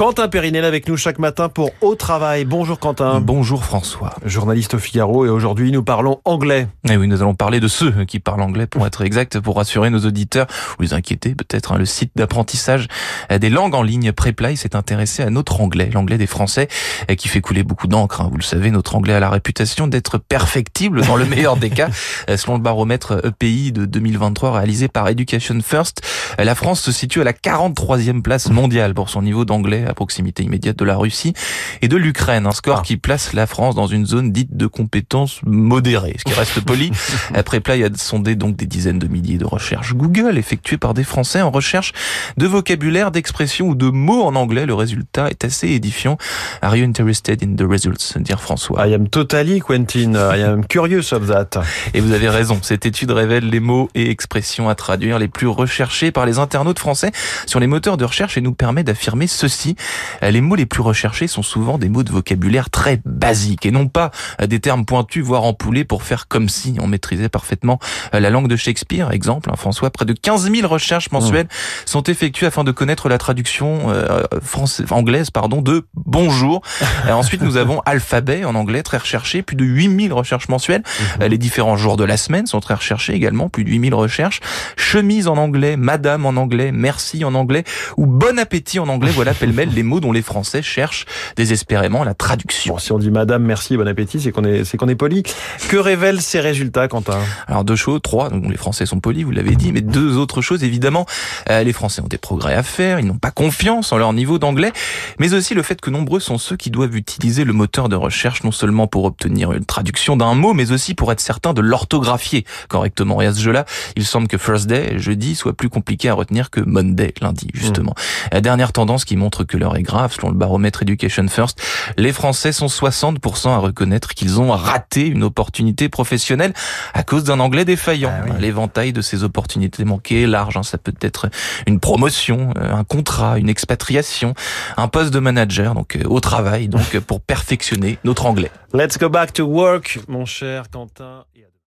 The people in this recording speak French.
Quentin Périnel avec nous chaque matin pour Au Travail. Bonjour Quentin. Bonjour François. Journaliste au Figaro et aujourd'hui nous parlons anglais. Et oui, nous allons parler de ceux qui parlent anglais pour être exact, pour rassurer nos auditeurs ou les inquiéter peut-être. Hein. le site d'apprentissage des langues en ligne Preplay s'est intéressé à notre anglais, l'anglais des Français, qui fait couler beaucoup d'encre. Hein. Vous le savez, notre anglais a la réputation d'être perfectible dans le meilleur des cas. Selon le baromètre EPI de 2023 réalisé par Education First, la France se situe à la 43e place mondiale pour son niveau d'anglais à proximité immédiate de la Russie et de l'Ukraine. Un score ah. qui place la France dans une zone dite de compétences modérées, ce qui reste poli. Après Play a sondé donc des dizaines de milliers de recherches Google effectuées par des Français en recherche de vocabulaire, d'expression ou de mots en anglais. Le résultat est assez édifiant. Are you interested in the results? dire François. I am totally, Quentin. I am curious of that. Et vous avez raison. Cette étude révèle les mots et expressions à traduire les plus recherchés par les internautes français sur les moteurs de recherche et nous permet d'affirmer ceci. Euh, les mots les plus recherchés sont souvent des mots de vocabulaire très basiques et non pas euh, des termes pointus voire empoulés pour faire comme si on maîtrisait parfaitement euh, la langue de Shakespeare. Exemple, hein, François, près de 15 000 recherches mensuelles mmh. sont effectuées afin de connaître la traduction française, anglaise pardon, de bonjour. ensuite, nous avons alphabet en anglais très recherché, plus de 8 000 recherches mensuelles. Mmh. Les différents jours de la semaine sont très recherchés également, plus de 8 000 recherches. Chemise en anglais, madame en anglais, merci en anglais ou bon appétit en anglais. Voilà les mots dont les Français cherchent désespérément la traduction. si on dit madame, merci, bon appétit, c'est qu'on est, c'est qu'on est poli. Que révèlent ces résultats, Quentin? Alors deux choses, trois, donc les Français sont polis, vous l'avez dit, mais deux autres choses, évidemment, euh, les Français ont des progrès à faire, ils n'ont pas confiance en leur niveau d'anglais, mais aussi le fait que nombreux sont ceux qui doivent utiliser le moteur de recherche non seulement pour obtenir une traduction d'un mot, mais aussi pour être certain de l'orthographier correctement. Et à ce jeu-là, il semble que Thursday, jeudi, soit plus compliqué à retenir que Monday, lundi, justement. Mmh. La dernière tendance qui montre que leur est grave, selon le baromètre Education First, les Français sont 60% à reconnaître qu'ils ont raté une opportunité professionnelle à cause d'un anglais défaillant. Ah L'éventail de ces opportunités manquées est large. Hein. Ça peut être une promotion, euh, un contrat, une expatriation, un poste de manager, donc euh, au travail, donc pour perfectionner notre anglais. Let's go back to work, mon cher Quentin.